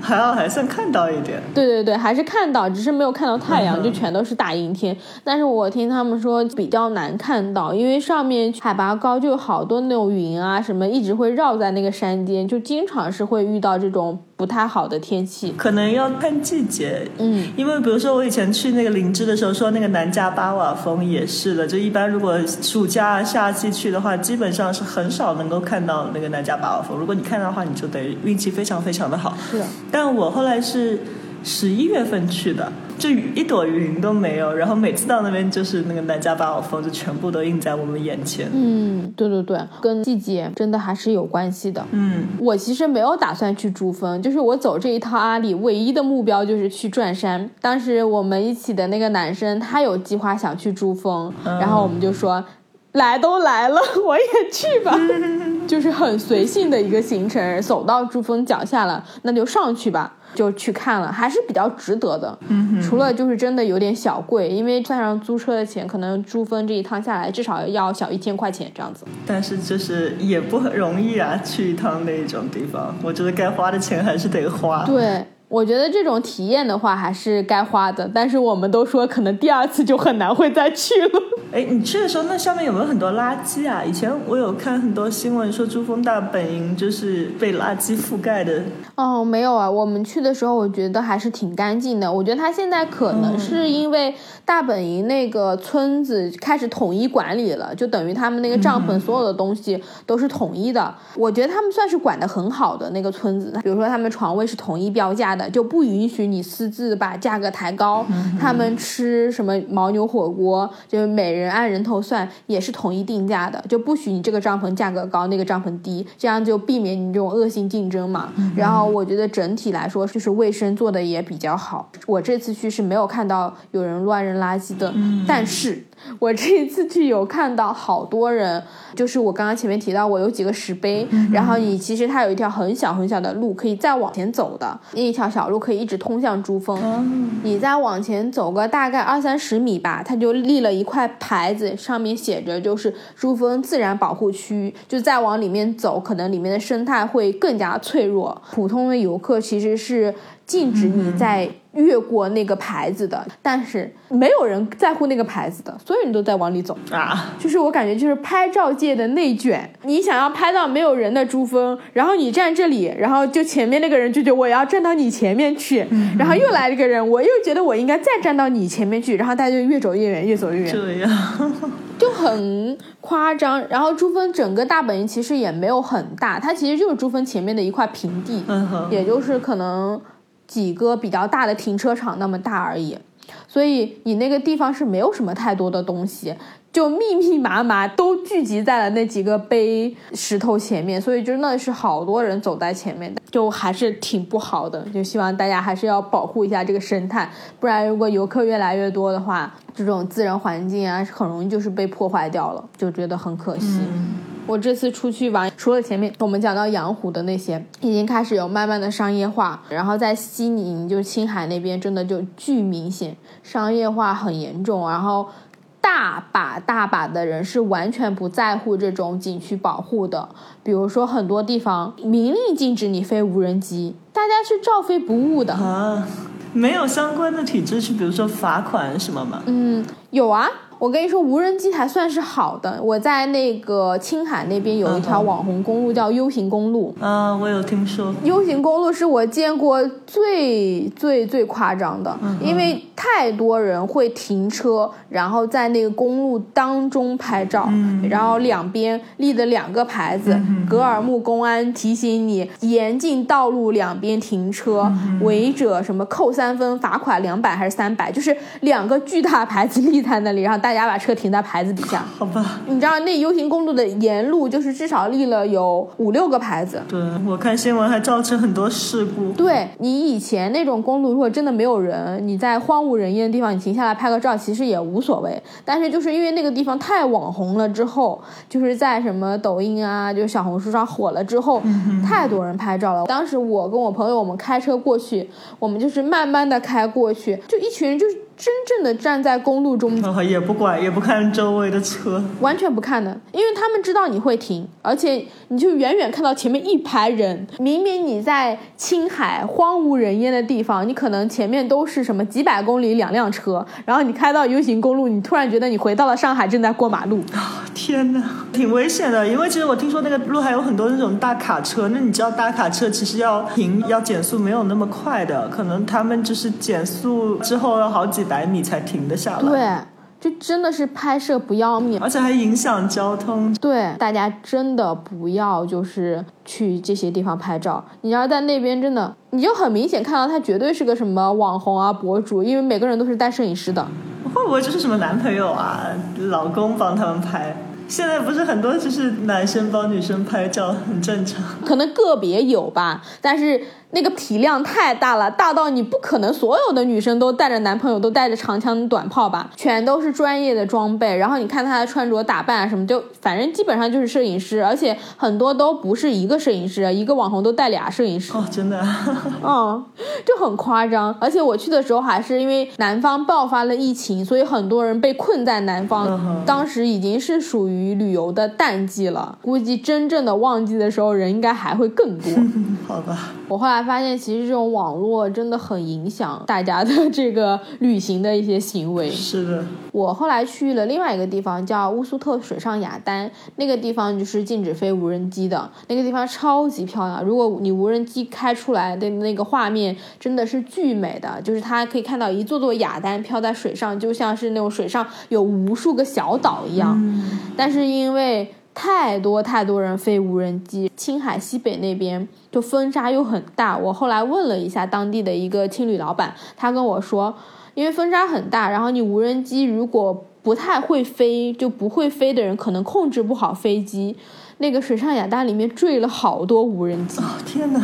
还好还算看到一点。对对对，还是看到，只是没有看到太阳，嗯 就全都是大阴天。但是我听他们说比较难看到，因为上面海拔高，就有好多那种云啊什么，一直会绕在那个山间，就经常是会遇到这种不太好的天气。可能要看季节，嗯，因为比如说我以前去那个林芝的时候，说那个南迦巴瓦峰也是的，就一般如果暑假、夏季去的话，基本上是很少能够看到那个南迦巴瓦峰。如果你看到的话，你就得运气非常非常的好。是。但我后来是十一月份去的，就一朵云都没有，然后每次到那边就是那个南迦巴瓦峰就全部都映在我们眼前。嗯，对对对，跟季节真的还是有关系的。嗯，我其实没有打算去珠峰，就是我走这一趟阿里唯一的目标就是去转山。当时我们一起的那个男生，他有计划想去珠峰，嗯然后我们就说。来都来了，我也去吧，就是很随性的一个行程。走到珠峰脚下了，那就上去吧，就去看了，还是比较值得的。嗯除了就是真的有点小贵，因为算上租车的钱，可能珠峰这一趟下来至少要小一千块钱这样子。但是就是也不很容易啊，去一趟那种地方，我觉得该花的钱还是得花。对，我觉得这种体验的话还是该花的，但是我们都说可能第二次就很难会再去了。哎，你去的时候那上面有没有很多垃圾啊？以前我有看很多新闻说珠峰大本营就是被垃圾覆盖的。哦，没有啊，我们去的时候我觉得还是挺干净的。我觉得它现在可能是因为大本营那个村子开始统一管理了，就等于他们那个帐篷所有的东西都是统一的。我觉得他们算是管得很好的那个村子，比如说他们床位是统一标价的，就不允许你私自把价格抬高。他们吃什么牦牛火锅，就是每人按人头算，也是统一定价的，就不许你这个帐篷价格高，那个帐篷低，这样就避免你这种恶性竞争嘛。然后我觉得整体来说，就是卫生做的也比较好。我这次去是没有看到有人乱扔垃圾的，但是我这一次去有看到好多人，就是我刚刚前面提到我有几个石碑，然后你其实它有一条很小很小的路可以再往前走的，那一条小路可以一直通向珠峰。你再往前走个大概二三十米吧，它就立了一块牌子，上面写着就是珠峰自然保护区。就再往里面走，可能里面的生态会更加脆弱。普通的游客其实是禁止你在越过那个牌子的，但是没有人在乎那个牌子的，所有人都在往里走。啊，就是我感觉就是拍照界的内卷，你想要拍到没有人的珠峰，然后你站这里，然后就前面那个人就觉得我要站到你前面去，然后又来了一个人，我又觉得我应该再站到你前面去，然后大家就越走越远，越走越远，这样，就很夸张。然后珠峰整个大本营其实也没有很大，它其实就是珠峰前面的一块平地，也就是可能几个比较大的停车场那么大而已。所以你那个地方是没有什么太多的东西，就密密麻麻都聚集在了那几个碑石头前面，所以真的是好多人走在前面，就还是挺不好的。就希望大家还是要保护一下这个生态，不然如果游客越来越多的话，这种自然环境啊，很容易就是被破坏掉了，就觉得很可惜。我这次出去玩，除了前面我们讲到阳湖的那些，已经开始有慢慢的商业化，然后在西宁就是青海那边，真的就巨明显，商业化很严重，然后大把大把的人是完全不在乎这种景区保护的，比如说很多地方明令禁止你飞无人机，大家是照飞不误的。啊，没有相关的体制去，比如说罚款什么吗？嗯，有啊，我跟你说，无人机还算是好的。我在那个青海那边有一条网红公路叫 U 型公路，嗯，我有听说，U 型公路是我见过最最最夸张的，因为太多人会停车，然后在那个公路当中拍照，然后两边立的两个牌子，格尔木公安提醒你严禁道路两边停车，违者什么扣三分，罚款两百还是三百，就是两个巨大牌子立在那里，然后大家把车停在牌子底下。好吧。你知道那 U 型公路的沿路就是至少立了有五六个牌子，对，我看新闻还造成很多事故。对你以前那种公路，如果真的没有人，你在荒无人烟的地方，你停下来拍个照，其实也无所谓。但是就是因为那个地方太网红了，之后就是在什么抖音啊，就是小红书上火了之后，太多人拍照了。当时我跟我朋友，我们开车过去，我们就是慢慢的开过去，就一群人就是真正的站在公路中 也不管，也不看周围的车，完全不看的，因为他们知道你会停，而且你就远远看到前面一排人。明明你在青海荒无人烟的地方，你可能前面都是什么几百公里两辆车，然后你开到 U 型公路，你突然觉得你回到了上海，正在过马路。天哪，挺危险的。因为其实我听说那个路还有很多那种大卡车，那你知道大卡车其实要停要减速没有那么快的，可能他们就是减速之后要好几百米才停得下来，对，就真的是拍摄不要命。而且还影响交通。对，大家真的不要就是去这些地方拍照。你要在那边真的，你就很明显看到他绝对是个什么网红啊博主，因为每个人都是带摄影师的。会不会就是什么男朋友啊、老公帮他们拍？现在不是很多就是男生帮女生拍照，很正常。可能个别有吧，但是那个体量太大了，大到你不可能所有的女生都带着男朋友都带着长枪短炮吧，全都是专业的装备。然后你看她的穿着打扮啊什么，就反正基本上就是摄影师，而且很多都不是一个摄影师，一个网红都带俩摄影师。哦，真的，啊嗯，就很夸张。而且我去的时候还是因为南方爆发了疫情，所以很多人被困在南方。嗯当时已经是属于旅游的淡季了，估计真正的旺季的时候人应该还会更多。好吧，我后来发现，其实这种网络真的很影响大家的这个旅行的一些行为。是的，我后来去了另外一个地方，叫乌苏特水上雅丹，那个地方就是禁止飞无人机的，那个地方超级漂亮。如果你无人机开出来的那个画面真的是巨美的，就是它可以看到一座座雅丹飘在水上，就像是那种水上有无数个小岛一样。但是因为太多太多人飞无人机，青海西北那边就风沙又很大。我后来问了一下当地的一个青旅老板，他跟我说，因为风沙很大，然后你无人机如果不太会飞，就不会飞的人可能控制不好飞机。那个水上雅丹里面坠了好多无人机，哦天哪！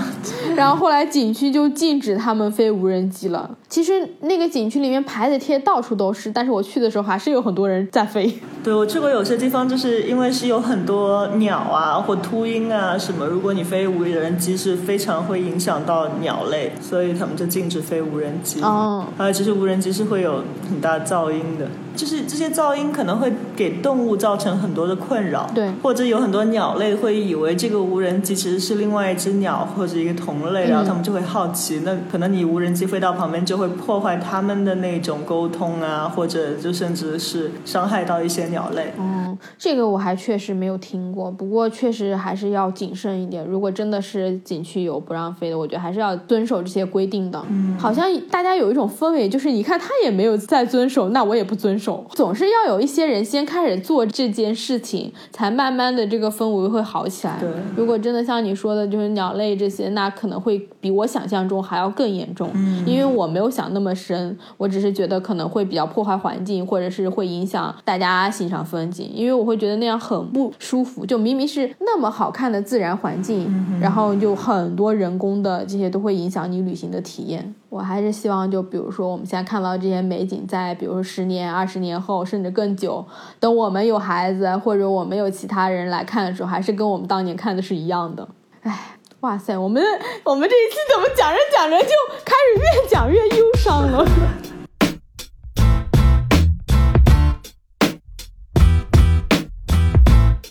然后后来景区就禁止他们飞无人机了。其实那个景区里面牌子贴到处都是，但是我去的时候还是有很多人在飞。对我去过有些地方，就是因为是有很多鸟啊或秃鹰啊什么，如果你飞无人机是非常会影响到鸟类，所以他们就禁止飞无人机。哦，还有其实无人机是会有很大噪音的，就是这些噪音可能会给动物造成很多的困扰。对或者有很多鸟类会以为这个无人机其实是另外一只鸟或者一个同类，然后他们就会好奇，那可能你无人机飞到旁边就会破坏他们的那种沟通啊，或者就甚至是伤害到一些鸟类。嗯，这个我还确实没有听过，不过确实还是要谨慎一点。如果真的是景区有不让飞的，我觉得还是要遵守这些规定的。嗯，好像大家有一种氛围，就是你看他也没有在遵守，那我也不遵守。总是要有一些人先开始做这件事情，才慢慢的这个氛围会好起来。对如果真的像你说的，就是鸟类这些，那可能会比我想象中还要更严重。嗯，因为我没有想那么深，我只是觉得可能会比较破坏环境，或者是会影响大家欣赏风景，因为我会觉得那样很不舒服。就明明是那么好看的自然环境，然后就很多人工的这些都会影响你旅行的体验。我还是希望，就比如说我们现在看到这些美景，在比如说十年、二十十年后，甚至更久，等我们有孩子或者我们有其他人来看的时候，还是跟我们当年看的是一样的。哎，哇塞，我们我们这一期怎么讲着讲着就开始越讲越忧伤了？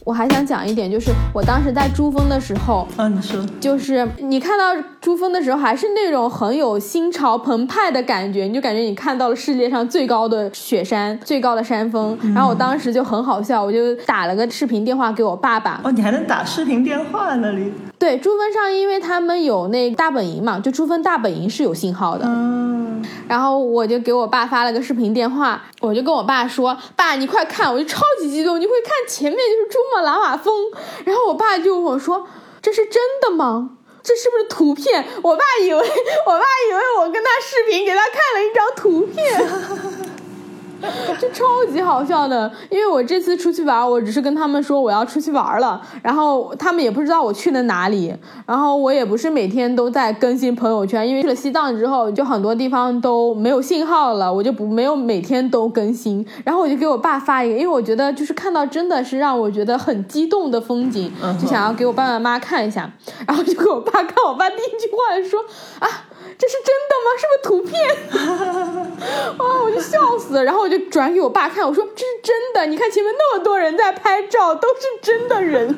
我还想讲一点，就是我当时在珠峰的时候，啊，你说，就是你看到珠峰的时候，还是那种很有心潮澎湃的感觉，你就感觉你看到了世界上最高的雪山、最高的山峰。然后我当时就很好笑，我就打了个视频电话给我爸爸。哦，你还能打视频电话那里？对，珠峰上因为他们有那大本营嘛，就珠峰大本营是有信号的。嗯，然后我就给我爸发了个视频电话，我就跟我爸说：“爸，你快看！”我就超级激动，你会看前面就是珠穆朗玛峰。然后我爸就问我说：“这是真的吗？这是不是图片？”我爸以为我爸以为我跟他视频，给他看了一张图片。就超级好笑的，因为我这次出去玩，我只是跟他们说我要出去玩了，然后他们也不知道我去了哪里，然后我也不是每天都在更新朋友圈，因为去了西藏之后，就很多地方都没有信号了，我就不没有每天都更新，然后我就给我爸发一个，因为我觉得就是看到真的是让我觉得很激动的风景，就想要给我爸爸妈妈看一下，然后就给我爸看，我爸第一句话说啊。这是真的吗？是不是图片？啊，我就笑死了。然后我就转给我爸看，我说这是真的，你看前面那么多人在拍照，都是真的人。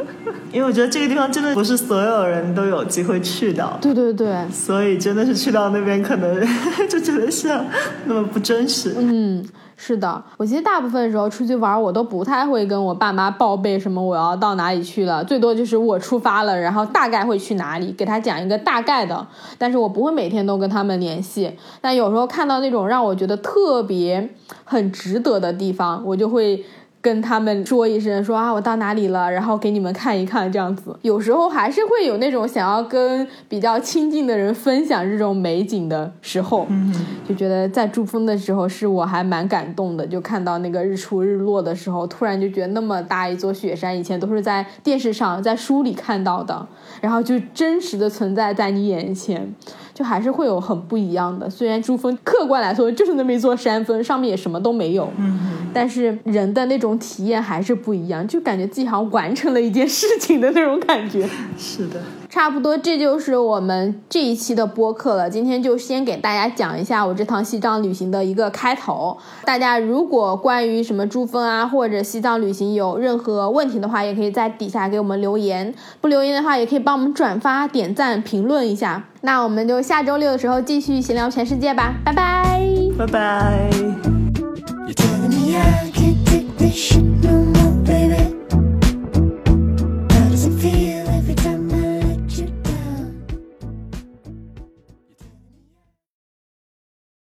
因为我觉得这个地方真的不是所有人都有机会去到，对对对，所以真的是去到那边可能 就觉得像那么不真实。嗯，是的，我其实大部分时候出去玩，我都不太会跟我爸妈报备什么我要到哪里去了，最多就是我出发了，然后大概会去哪里，给他讲一个大概的，但是我不会每天都跟他们联系。但有时候看到那种让我觉得特别很值得的地方，我就会。跟他们说一声，说啊，我到哪里了，然后给你们看一看，这样子。有时候还是会有那种想要跟比较亲近的人分享这种美景的时候，嗯，就觉得在珠峰的时候是我还蛮感动的，就看到那个日出日落的时候，突然就觉得那么大一座雪山，以前都是在电视上、在书里看到的，然后就真实的存在在你眼前，就还是会有很不一样的。虽然珠峰客观来说就是那么一座山峰，上面也什么都没有，嗯，但是人的那种体验还是不一样，就感觉自己好像完成了一件事情的那种感觉。是的，差不多，这就是我们这一期的播客了。今天就先给大家讲一下我这趟西藏旅行的一个开头。大家如果关于什么珠峰啊或者西藏旅行有任何问题的话，也可以在底下给我们留言。不留言的话，也可以帮我们转发、点赞、评论一下。那我们就下周六的时候继续闲聊全世界吧，拜拜。拜拜。